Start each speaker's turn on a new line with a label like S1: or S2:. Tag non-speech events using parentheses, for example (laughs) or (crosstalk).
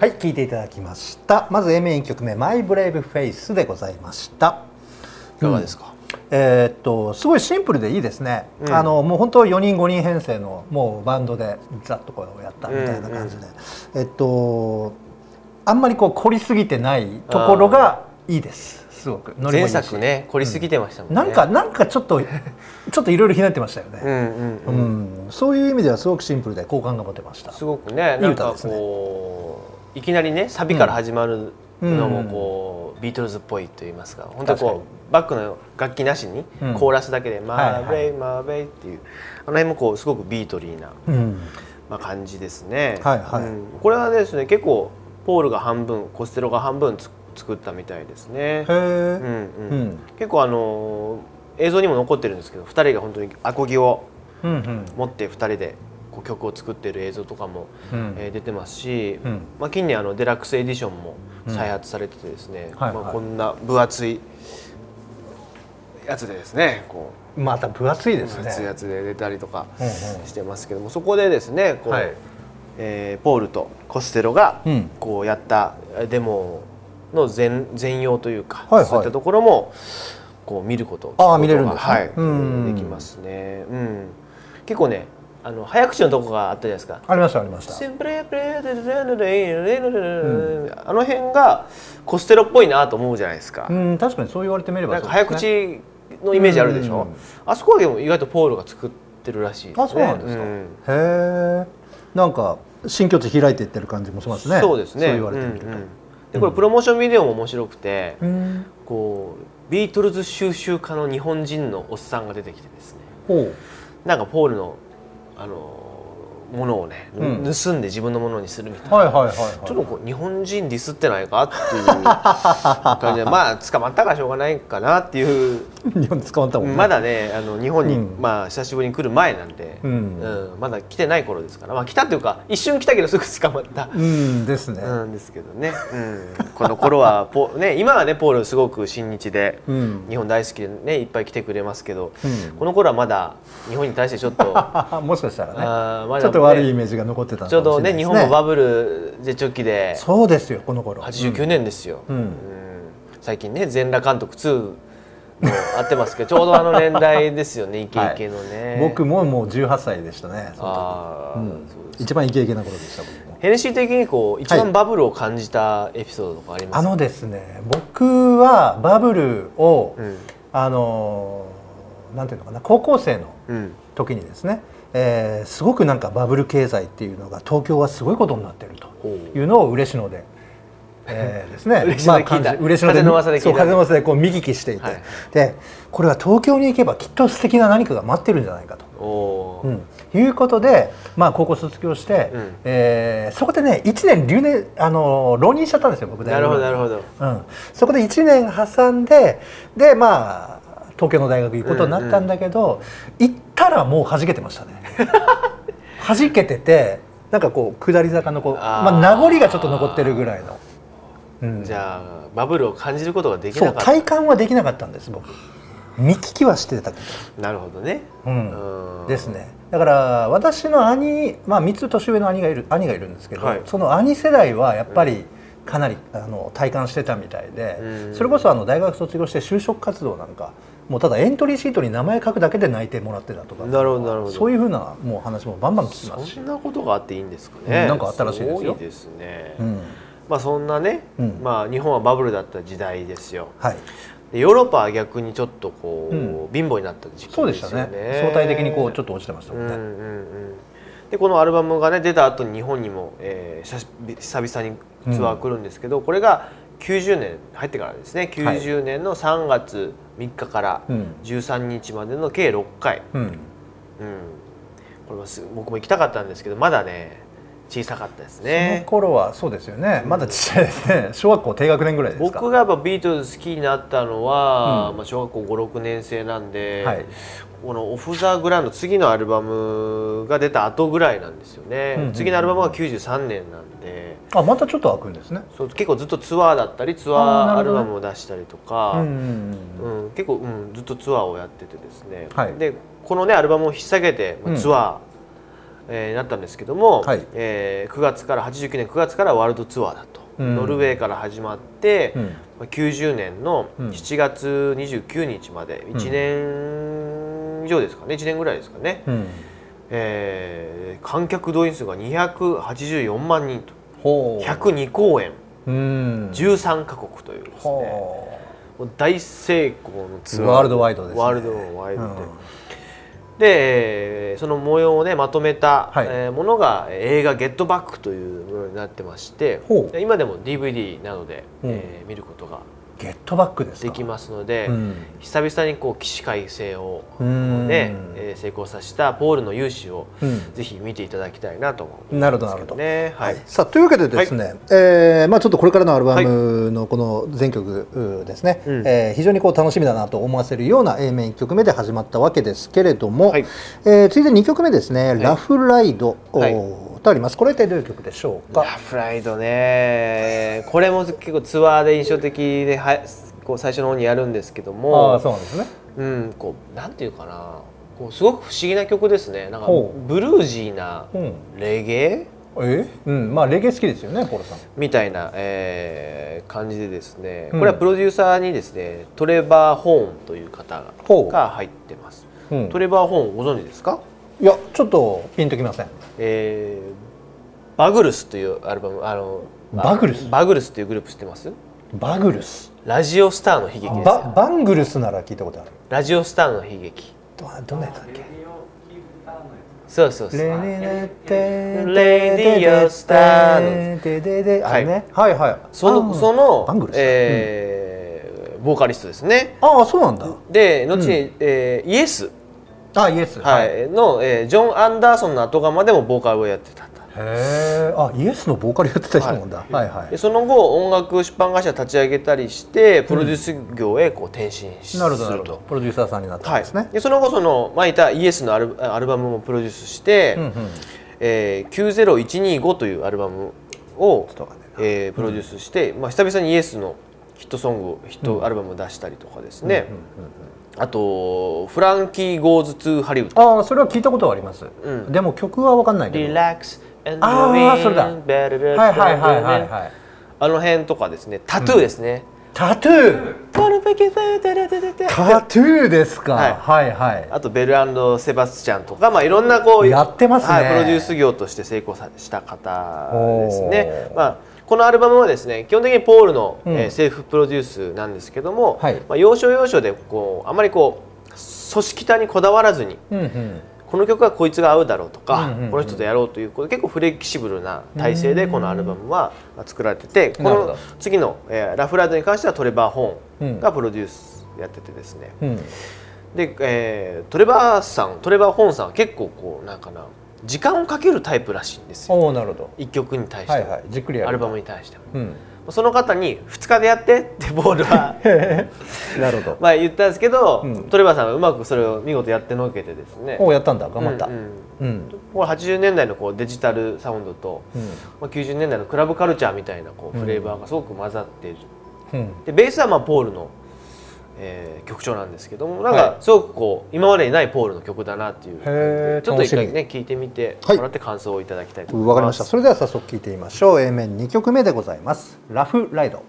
S1: はい聴いていただきました。まず A 面1曲目「マイ・ブレイブ・フェイス」でございました。
S2: いかがですか、
S1: えーっとすごいシンプルでいいですね、
S2: うん。
S1: あのもう本当4人5人編成のもうバンドでざっとこうやったみたいな感じで、えっとあんまりこう凝りすぎてないところがいいです。すごく。ノリもい
S2: 前作ね凝りすぎてましたもんね、
S1: なんかなんかちょっと (laughs) ちょっといろいろひねってましたよね、
S2: うんうん
S1: う
S2: うん、
S1: んそういう意味ではすごくシンプルで好感が持てました。
S2: すごくね
S1: いい歌ですね。
S2: こういきなりねサビから始まるのもこう、ビートルズっぽいと言いますか。本当こうバックの楽器なしに、
S1: うん。
S2: コーラスだけで「
S1: はい
S2: マ
S1: はい。
S2: ーベイマーベイ」っていうあの辺もこうすごくビートリーな、
S1: うん。
S2: まあ、感じですね、
S1: はいはい。
S2: うん。これはですね結構ポールが半分コステロが半分つ作ったみたいですね。
S1: へ。
S2: うん
S1: え
S2: うん。
S1: うん。
S2: 結構あのー映像にも残ってるんですけど2人が本当にアコギを持って2人でこう曲を作ってる映像とかも、
S1: うん。
S2: えー出てますし、
S1: うん。
S2: まあ、近年あのデラックスエディションも再発されててですね、
S1: はいはい。
S2: まあ、こんな分厚いやつでですねこ
S1: また分厚いうですね。
S2: 分厚いやつで出たりとか
S1: うんうん。
S2: してますけどもそこでですねこう、
S1: はい。
S2: えーポールとコステロが
S1: うん。
S2: こうやったデモの全全容というか、
S1: はいはい。
S2: そういったところもこう見ること
S1: あ見れるんですね。
S2: はい、
S1: うん。
S2: できますね、うん、結構ねあの早口のとこがあったじゃないですか。
S1: ありましたありました。
S2: あの辺がコステロっぽいなと思うじゃないですか。
S1: うん確かにそう言われてみれば、
S2: ね、早口のイメージあるでしょ、
S1: うん、
S2: あそこはでも意外とポールが作ってるらしい、ね、
S1: あそうなんですか、う
S2: ん、
S1: へえなんか新境地開いていってる感じもしますね。
S2: そうですね。
S1: そう言われてみると、
S2: うんうん、でこれプロモーションビデオも面白くて、
S1: うん、
S2: こうビートルズ収集家の日本人のおっさんが出てきてですね。
S1: ほう。
S2: なんかポールのあのものをね、
S1: うん。
S2: 盗んで自分のものにするみたいうな、
S1: はいはいはいはい。
S2: ちょっとこう日本人ディスってないかっていう感じで (laughs) まあ捕まったからしょうがないかなっていう。
S1: 日本で捕まったもんね。
S2: まだねあの日本に、
S1: うん。
S2: まあ久しぶりに来る前なんで、
S1: うん。
S2: うんまだ来てない頃ですから。まあ来たっていうか一瞬来たけどすぐ捕まった。
S1: うんですね。
S2: うんですけどね、うん、この頃はポ、(laughs) ね、今はねポールすごく親日で、
S1: うん。
S2: 日本大好きでねいっぱい来てくれますけど、
S1: うん。
S2: この頃はまだ日本に対してちょっと (laughs)
S1: もしかしたらね。
S2: あーまだ
S1: と悪いイメージが残ってたの
S2: ちょうどね日本もバブル絶頂期で。
S1: そうですよこの頃。
S2: 89年ですよ、
S1: うん。
S2: 最近ね全裸監督2もあってますけど (laughs) ちょうどあの年代ですよねイケイケのね、
S1: 僕ももう18歳でしたね一番イケイケな頃でした僕も。
S2: ヘネシー的にこう一
S1: はい
S2: 番バブルを感じたエピソードとかあります
S1: あのですね僕はバブルを、
S2: うん。
S1: あのーなんていうのかな高校生の
S2: うん。
S1: 時にですね、えーすごくなんかバブル経済っていうのが東京はすごいことになってるというのを嬉野で、えー (laughs) ですね。
S2: 嬉野で聞いた。
S1: 感じ嬉野で
S2: 風の噂で
S1: そう風の噂でこう見聞きしていて、
S2: はい。
S1: でこれは東京に行けばきっと素敵な何かが待ってるんじゃないかと。う。ん、いうことで、まあ、高校卒業して、
S2: うん。
S1: えーそこでね1年留年あの浪人しちゃったんですよ僕
S2: なるほどなるほ
S1: ど、
S2: ど
S1: うん、そこで1年挟んででまあ東京の大学行くことになったんだけど、行ったらもう弾けてましたね。(laughs) 弾けててなんかこう下り坂のこうまあ、名残がちょっと残ってるぐらいの、うん、
S2: じゃあバブルを感じることができなかった。
S1: 体感はできなかったんです僕。見聞きはしてたけど。
S2: なるほどね。
S1: うん。
S2: うん。
S1: ですね。だから私の兄まあ3つ年上の兄がいる兄がいるんですけど、
S2: はい。
S1: その兄世代はやっぱりかなり、あの体感してたみたいで、
S2: うん。
S1: それこそあの大学卒業して就職活動なんかもうただエントリーシートに名前書くだけで内定もらってたとか
S2: なるほどなるほど。
S1: そういうふうなもう話もバンバン聞きますし
S2: そん、なことがあっていいんですかね、
S1: うんなんかあったらしいですよ。
S2: ですね、
S1: うん。
S2: まあそんなね、
S1: うん。
S2: まあ日本はバブルだった時代ですよ。
S1: はい、
S2: でヨーロッパは逆にちょっとこう、
S1: うん。
S2: 貧乏になった時期
S1: そうで
S2: ですよ
S1: したね
S2: ね。
S1: 相対的にこうちょっと落ちてましたもんね、
S2: うんうんうんでこのアルバムがね出た後に日本にも、えー、久々にツアー来るんですけど、これが90年入ってからですね。90年の3月3日から
S1: うん。
S2: 13日までの計6回、
S1: うん。
S2: うん、これはす僕も行きたかったんですけどまだね小さかったです
S1: その
S2: ね
S1: 頃はそうですよね。まだちっちゃいですね。小学校低学年ぐらいですか？
S2: 僕がやっぱビートルズ好きになったのは、
S1: うん。
S2: まあ、小学校56年生なんで、
S1: はい
S2: この「オフ・ザ・グラウンド」次のアルバムが出た後ぐらいなんですよね、
S1: うんうん
S2: 次のアルバムが93年なんで。
S1: あまたちょっと開くんですね。
S2: そう結構ずっとツアーだったりツアーアルバムを出したりとか、
S1: うんうんうん
S2: うん。結構、うん、ずっとツアーをやっててですね、
S1: はい。
S2: でこのねアルバムを引っ提げて、まあ
S1: うん。
S2: ツアーえーなったんですけども、
S1: はい。
S2: えー9月から89年9月からワールドツアーだと、
S1: うん。
S2: ノルウェーから始まって、
S1: うん。
S2: まあ90年の
S1: うん。
S2: 7月29日まで1年以上ですかね1年ぐらいですかね、
S1: うん。
S2: えー観客動員数が284万人と。
S1: ほう。
S2: 102公演。
S1: うん。
S2: 13カ国というですね。大成功のツアー。
S1: ワールドワイドですね。
S2: ワールドワイ
S1: う
S2: ドで、
S1: うん。
S2: でえーその模様をねまとめた、
S1: はい。
S2: えーものがえー映画「ゲットバック」というものになってまして今でも DVD などで、
S1: うん。
S2: えー見ることが
S1: ゲットバックですか？
S2: できますので、
S1: うん。
S2: 久々にこう起死回生を、
S1: うん。
S2: ねえー成功させたポールの勇姿を、
S1: うん。
S2: ぜひ見ていただきたいなと思うんですけ
S1: なるほどなるほど。
S2: ねはい、
S1: さあというわけでですね、えーまあ、ちょっとこれからのアルバムのこの全曲うですね、
S2: うん。
S1: えー非常にこう楽しみだなと思わせるような A 面1曲目で始まったわけですけれども、
S2: はい。
S1: えー続いて2曲目ですね「ラフライド」
S2: はい。
S1: とあります。これってどういう曲でしょう
S2: ラ
S1: か
S2: フライドね。これも結構ツアーで印象的ではこう最初の方にやるんですけど
S1: あ
S2: も。
S1: あそうなんですね。
S2: うん、こうなんていうかな。こうすごく不思議な曲ですね。なんかブルージーな
S1: うん。
S2: レゲエ？
S1: え？うん。まあレゲエ好きですよねポールさん。
S2: みたいな、えー感じでですね。
S1: うん。
S2: これはプロデューサーにですねトレバー・ホーンという方が入ってます。
S1: うん。
S2: トレバー・ホーンご存知ですか、
S1: いやちょっとピンときません。
S2: えーバグルスというアルバムあの
S1: バグルス
S2: バグルスというグループ知ってます？
S1: バグルス
S2: ラジオスターの悲劇です
S1: バ
S2: よ
S1: バングルスなら聞いたことある。
S2: ラジオスターの悲劇。
S1: どどんなやつだっけ？
S2: そうそうそう。
S1: レ
S2: ディオスターの。
S1: ででであ
S2: はい。
S1: はいはい。
S2: そのその
S1: バングルス
S2: えーボーカリストですね。
S1: ああそうなんだ。
S2: で後に、えーイエス、
S1: あイエス。
S2: はい。の、えージョン・アンダーソンの後釜でもボーカルをやってたと。
S1: へえあイエスのボーカルやってた人なんだ。はい。はい
S2: でその後音楽出版会社立ち上げたりしてプロデュース業へこう転身し
S1: なるほどな
S2: すると。
S1: るほど。プロデューサーさんになったん
S2: はい
S1: ですね、
S2: でその後そのまあいたイエスのアルアルバムもプロデュースして、
S1: うんうん
S2: えー90125というアルバムをえープロデュースして、まあ、久々にイエスのヒットソングヒットアルバムを出したりとかですね、あとフランキー・ゴーズ・トゥ・ハリウッド。
S1: ああそれは聞いたことはあります、
S2: うん。
S1: でも曲は分かんないけど。
S2: リラックス
S1: あーそれだ。はいはいはいはいはい。
S2: あの辺とかですね。タトゥーですね、
S1: タトゥー。タトゥーですか、
S2: はい。
S1: はい、はい。
S2: あとベルセバスチャンとか、まあ、いろんなこう
S1: やってますね。
S2: はい、プロデュース業として成功さした方ですね。まあ、このアルバムはですね基本的にポールの、
S1: うん。
S2: えーセルフプロデュースなんですけども、
S1: はい。
S2: まあ、要所要所でこうあまりこう組織体にこだわらずに
S1: うんうん。
S2: この曲はこいつが合うだろうとか、
S1: うんうんうん。
S2: この人とやろうというこれ結構フレキシブルな体制でこのアルバムは作られててこの
S1: なるほど。
S2: 次の、えーラフライドに関してはトレバー・ホー
S1: うん。
S2: ンがプロデュースやっててですね、
S1: うん。
S2: で、えートレバーさんトレバー・ホーンさんは結構こうなんかな時間をかけるタイプらしいんですよ。
S1: おおなるほど。
S2: 一曲に対しても、
S1: はいはい。じっくりやる。
S2: アルバムに対しても。
S1: うん。
S2: その方に2日でやってってボールは (laughs)
S1: なるほど。(laughs)
S2: まあ言ったんですけど、
S1: うん。
S2: トレバーさんはうまくそれを見事やってのけてですね。
S1: おおやったんだ。頑張った。
S2: うんうん
S1: うん。
S2: これ80年代のこうデジタルサウンドと、
S1: うん。
S2: まあ、90年代のクラブカルチャーみたいなこうフレーバーがすごく混ざっている、
S1: うん。
S2: でベースはまあポールの、えー曲調なんですけどもなん
S1: はい。
S2: かすごくこう今までにないポールの曲だなっていうちょっと一回
S1: 楽
S2: ね聞いてみて
S1: はい
S2: もらって感想をいただきたいと思います。
S1: わかりました。それでは早速聞いてみましょう。A 面2曲目でございます。ラフライド